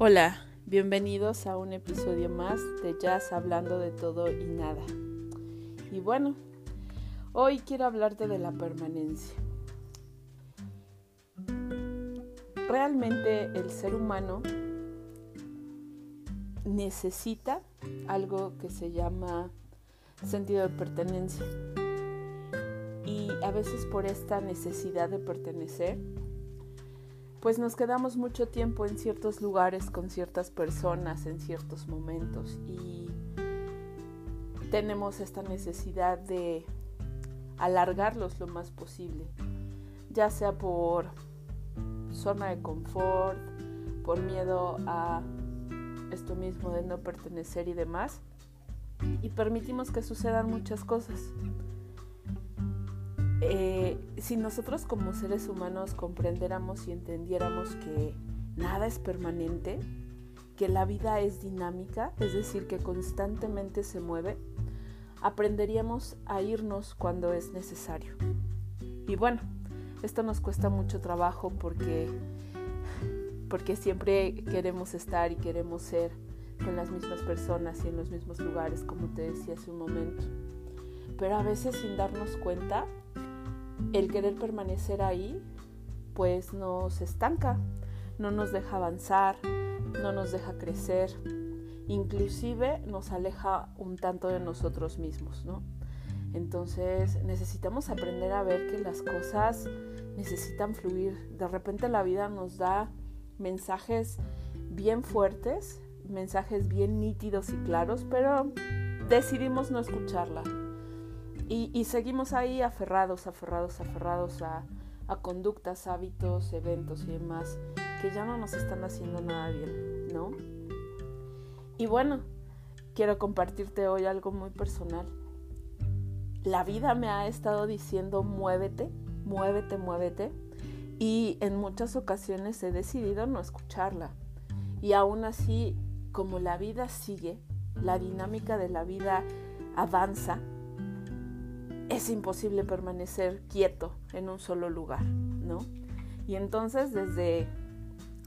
Hola, bienvenidos a un episodio más de Jazz hablando de todo y nada. Y bueno, hoy quiero hablarte de la permanencia. Realmente el ser humano necesita algo que se llama sentido de pertenencia. Y a veces por esta necesidad de pertenecer, pues nos quedamos mucho tiempo en ciertos lugares con ciertas personas en ciertos momentos y tenemos esta necesidad de alargarlos lo más posible, ya sea por zona de confort, por miedo a esto mismo de no pertenecer y demás, y permitimos que sucedan muchas cosas. Eh, si nosotros como seres humanos comprendiéramos y entendiéramos que nada es permanente, que la vida es dinámica, es decir, que constantemente se mueve, aprenderíamos a irnos cuando es necesario. Y bueno, esto nos cuesta mucho trabajo porque, porque siempre queremos estar y queremos ser con las mismas personas y en los mismos lugares, como te decía hace un momento. Pero a veces sin darnos cuenta, el querer permanecer ahí pues nos estanca, no nos deja avanzar, no nos deja crecer, inclusive nos aleja un tanto de nosotros mismos, ¿no? Entonces necesitamos aprender a ver que las cosas necesitan fluir. De repente la vida nos da mensajes bien fuertes, mensajes bien nítidos y claros, pero decidimos no escucharla. Y, seguimos ahí aferrados, aferrados, aferrados a, a conductas, hábitos, eventos y demás que ya no nos están haciendo nada bien, ¿no? Y bueno, quiero compartirte hoy algo muy personal. La vida me ha estado diciendo muévete, muévete, muévete. Y en muchas ocasiones he decidido no escucharla. Y aún así, como la vida sigue, la dinámica de la vida avanza, es imposible permanecer quieto en un solo lugar, ¿no? Y entonces desde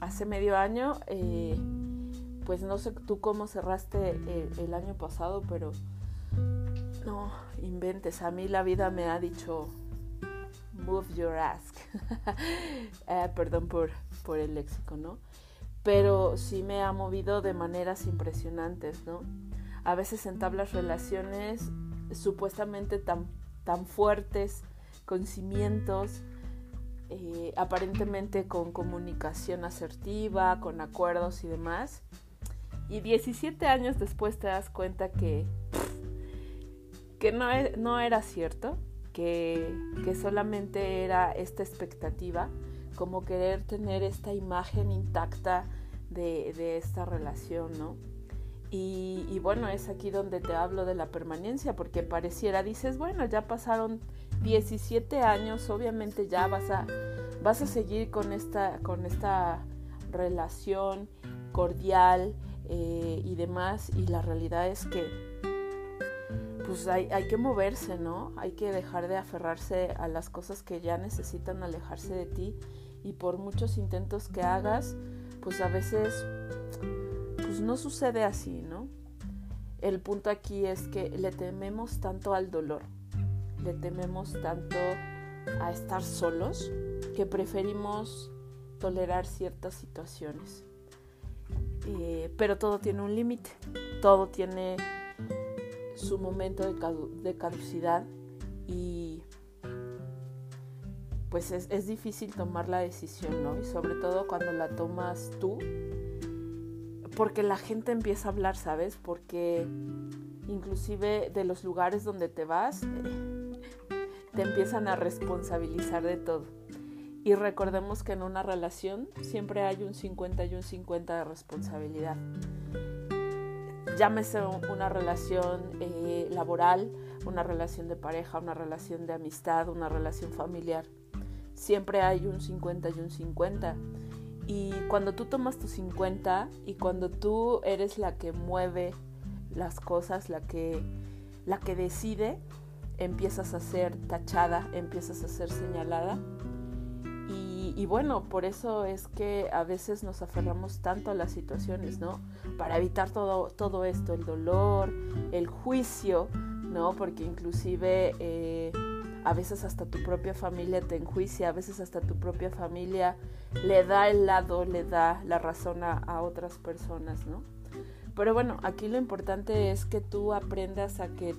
hace medio año, eh, pues no sé tú cómo cerraste el, año pasado, pero no inventes, a mí la vida me ha dicho, move your ask, eh, perdón por, por el léxico, ¿no? Pero sí me ha movido de maneras impresionantes, ¿no? A veces entablas relaciones supuestamente tan tan fuertes, con cimientos, eh, aparentemente con comunicación asertiva, con acuerdos y demás. Y 17 años después te das cuenta que, que no, e, no era cierto, que, que solamente era esta expectativa, como querer tener esta imagen intacta de, de esta relación, ¿no? Y, bueno, es aquí donde te hablo de la permanencia, porque pareciera, dices, bueno, ya pasaron 17 años, obviamente ya vas a, vas a seguir con esta, con esta relación cordial eh, y demás, y la realidad es que pues hay, hay que moverse, ¿no? Hay que dejar de aferrarse a las cosas que ya necesitan alejarse de ti, y por muchos intentos que hagas, pues a veces pues no sucede así, ¿no? El punto aquí es que le tememos tanto al dolor, le tememos tanto a estar solos, que preferimos tolerar ciertas situaciones. Eh, pero todo tiene un límite, todo tiene su momento de, caducidad y pues es, es, difícil tomar la decisión, ¿no? Y sobre todo cuando la tomas tú porque la gente empieza a hablar, ¿sabes? Porque inclusive de los lugares donde te vas, te empiezan a responsabilizar de todo. Y recordemos que en una relación siempre hay un 50 y un 50 de responsabilidad. Llámese una relación eh, laboral, una relación de pareja, una relación de amistad, una relación familiar. Siempre hay un 50 y un 50. Y cuando tú tomas tu 50 y cuando tú eres la que mueve las cosas, la que, la que decide, empiezas a ser tachada, empiezas a ser señalada. Y, Y, bueno, por eso es que a veces nos aferramos tanto a las situaciones, ¿no? Para evitar todo, todo esto, el dolor, el juicio, ¿no? Porque inclusive eh, a veces hasta tu propia familia te enjuicia, a veces hasta tu propia familia le da el lado, le da la razón a, otras personas, ¿no? Pero bueno, aquí lo importante es que tú aprendas a que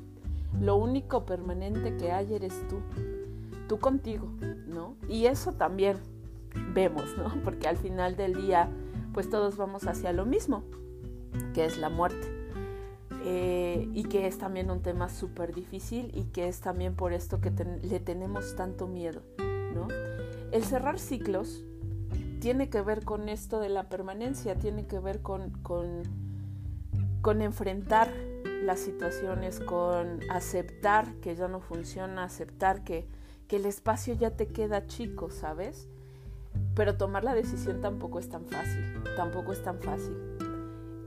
lo único permanente que hay eres tú, tú contigo, ¿no? Y eso también vemos, ¿no? Porque al final del día, pues todos vamos hacia lo mismo, que es la muerte. Eh, y que es también un tema súper difícil y que es también por esto que le tenemos tanto miedo, ¿no? El cerrar ciclos tiene que ver con esto de la permanencia, tiene que ver con, con, con enfrentar las situaciones, con aceptar que ya no funciona, aceptar que, que el espacio ya te queda chico, ¿sabes? Pero tomar la decisión tampoco es tan fácil, tampoco es tan fácil.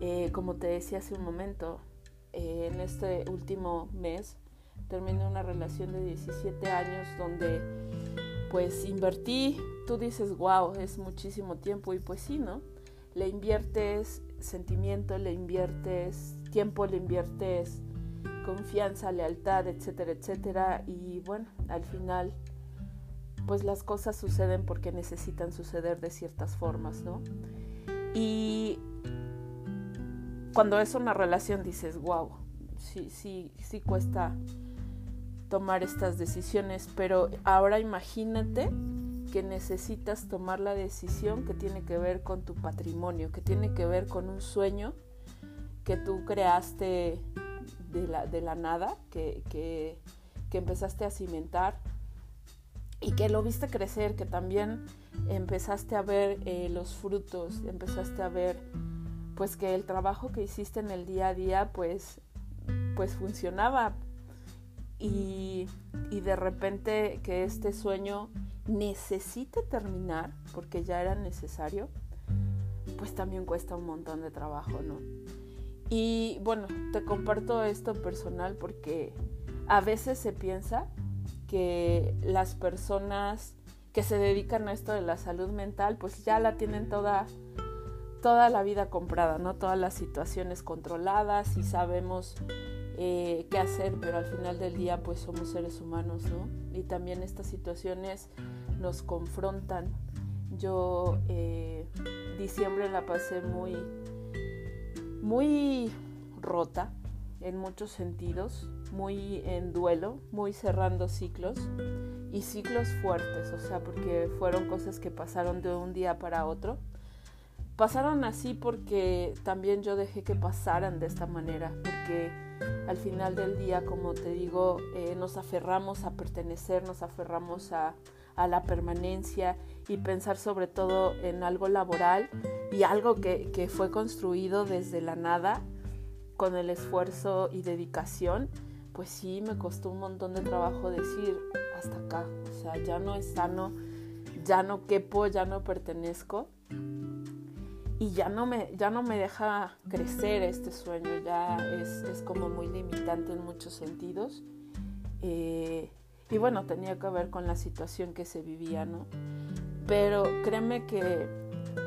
Eh, como te decía hace un momento, eh, en este último mes terminé una relación de 17 años donde pues invertí, tú dices, wow, es muchísimo tiempo y pues sí, ¿no? Le inviertes sentimiento, le inviertes tiempo, le inviertes confianza, lealtad, etcétera, etcétera. Y bueno, al final, pues las cosas suceden porque necesitan suceder de ciertas formas, ¿no? Y cuando es una relación dices, wow, sí, sí, sí cuesta tomar estas decisiones, pero ahora imagínate que necesitas tomar la decisión que tiene que ver con tu patrimonio, que tiene que ver con un sueño que tú creaste de la, de la nada, que, que, empezaste a cimentar y que lo viste crecer, que también empezaste a ver eh, los frutos, empezaste a ver pues que el trabajo que hiciste en el día a día pues, pues funcionaba y, y de repente que este sueño necesite terminar, porque ya era necesario, pues también cuesta un montón de trabajo, ¿no? Y bueno, te comparto esto personal porque a veces se piensa que las personas que se dedican a esto de la salud mental, pues ya la tienen toda, toda la vida comprada, ¿no? Todas las situaciones controladas y sabemos eh, qué hacer, pero al final del día pues somos seres humanos, ¿no? Y también estas situaciones nos confrontan. Yo eh, diciembre la pasé muy, muy rota en muchos sentidos, muy en duelo, muy cerrando ciclos y ciclos fuertes, o sea, porque fueron cosas que pasaron de un día para otro. Pasaron así porque también yo dejé que pasaran de esta manera, porque al final del día, como te digo, eh, nos aferramos a pertenecer, nos aferramos a, a la permanencia y pensar sobre todo en algo laboral y algo que, que fue construido desde la nada con el esfuerzo y dedicación, pues sí me costó un montón de trabajo decir hasta acá, o sea, ya no es sano, ya no quepo, ya no pertenezco y ya no me, ya no me deja crecer este sueño, ya es, es como muy limitante en muchos sentidos. Eh, y bueno, tenía que ver con la situación que se vivía, ¿no? Pero créeme que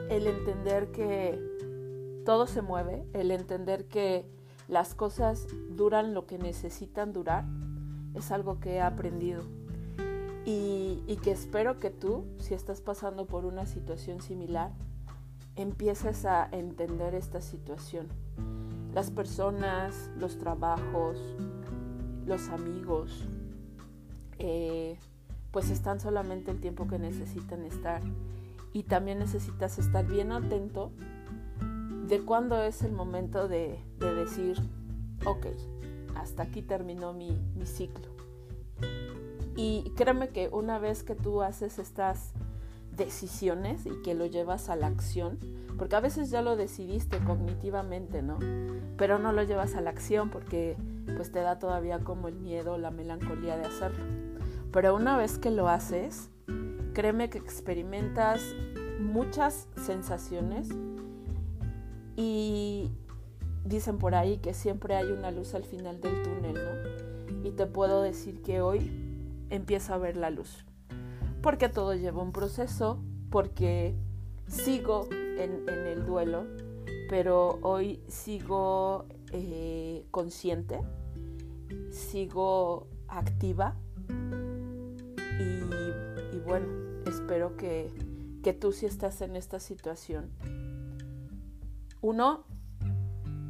el entender que todo se mueve, el entender que las cosas duran lo que necesitan durar, es algo que he aprendido. Y, y, que espero que tú, si estás pasando por una situación similar, empieces a entender esta situación. Las personas, los trabajos, los amigos, eh, pues están solamente el tiempo que necesitan estar. Y también necesitas estar bien atento de cuándo es el momento de, decir, ok, hasta aquí terminó mi, mi ciclo. Y créeme que una vez que tú haces estas decisiones y que lo llevas a la acción, porque a veces ya lo decidiste cognitivamente, ¿no? Pero no lo llevas a la acción porque pues te da todavía como el miedo, la melancolía de hacerlo. Pero una vez que lo haces, créeme que experimentas muchas sensaciones y dicen por ahí que siempre hay una luz al final del túnel, ¿no? Y te puedo decir que hoy empiezo a ver la luz. Porque todo lleva un proceso, porque sigo en, el duelo, pero hoy sigo eh, consciente, sigo activa y, bueno, espero que, que tú si estás en esta situación, uno,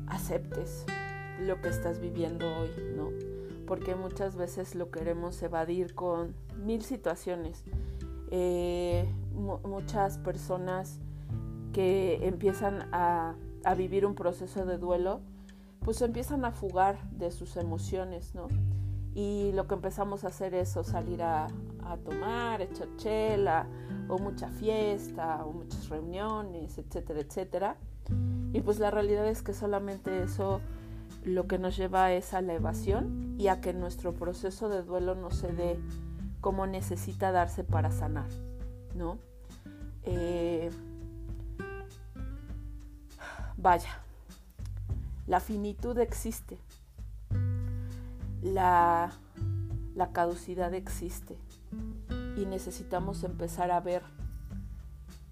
aceptes lo que estás viviendo hoy, ¿no? Porque muchas veces lo queremos evadir con mil situaciones. Eh, muchas personas que empiezan a, a, vivir un proceso de duelo, pues empiezan a fugar de sus emociones, ¿no? Y lo que empezamos a hacer es salir a, a tomar, echar chela, o mucha fiesta, o muchas reuniones, etcétera, etcétera. Y pues la realidad es que solamente eso lo que nos lleva es a la evasión y a que nuestro proceso de duelo no se dé como necesita darse para sanar, ¿no? Eh, vaya, la finitud existe, la, la caducidad existe y necesitamos empezar a ver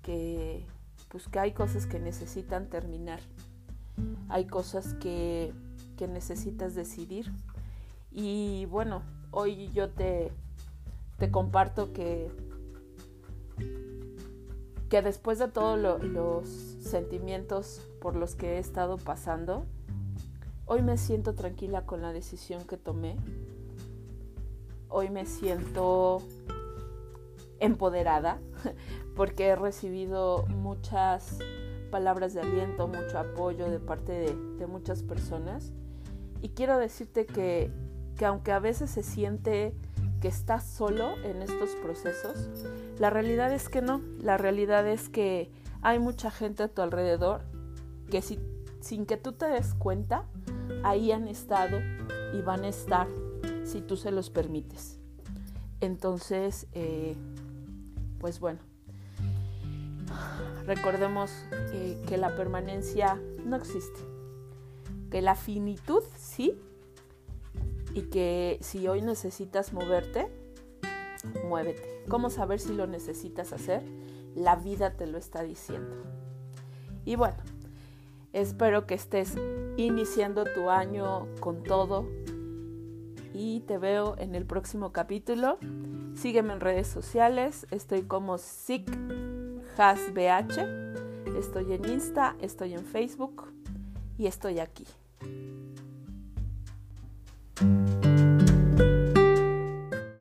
que, pues, que hay cosas que necesitan terminar, hay cosas que que necesitas decidir. Y bueno, hoy yo te, te comparto que, que después de todos los sentimientos por los que he estado pasando, hoy me siento tranquila con la decisión que tomé. Hoy me siento empoderada porque he recibido muchas palabras de aliento, mucho apoyo de parte de, de muchas personas y quiero decirte que, aunque a veces se siente que estás solo en estos procesos, la realidad es que no. La realidad es que hay mucha gente a tu alrededor que si, sin que tú te des cuenta, ahí han estado y van a estar si tú se los permites. Entonces, eh, pues bueno, recordemos eh, que la permanencia no existe que la finitud sí y que si hoy necesitas moverte, muévete. ¿Cómo saber si lo necesitas hacer? La vida te lo está diciendo. Y bueno, espero que estés iniciando tu año con todo y te veo en el próximo capítulo. Sígueme en redes sociales, estoy como SICHASBH, estoy en Insta, estoy en Facebook y estoy aquí.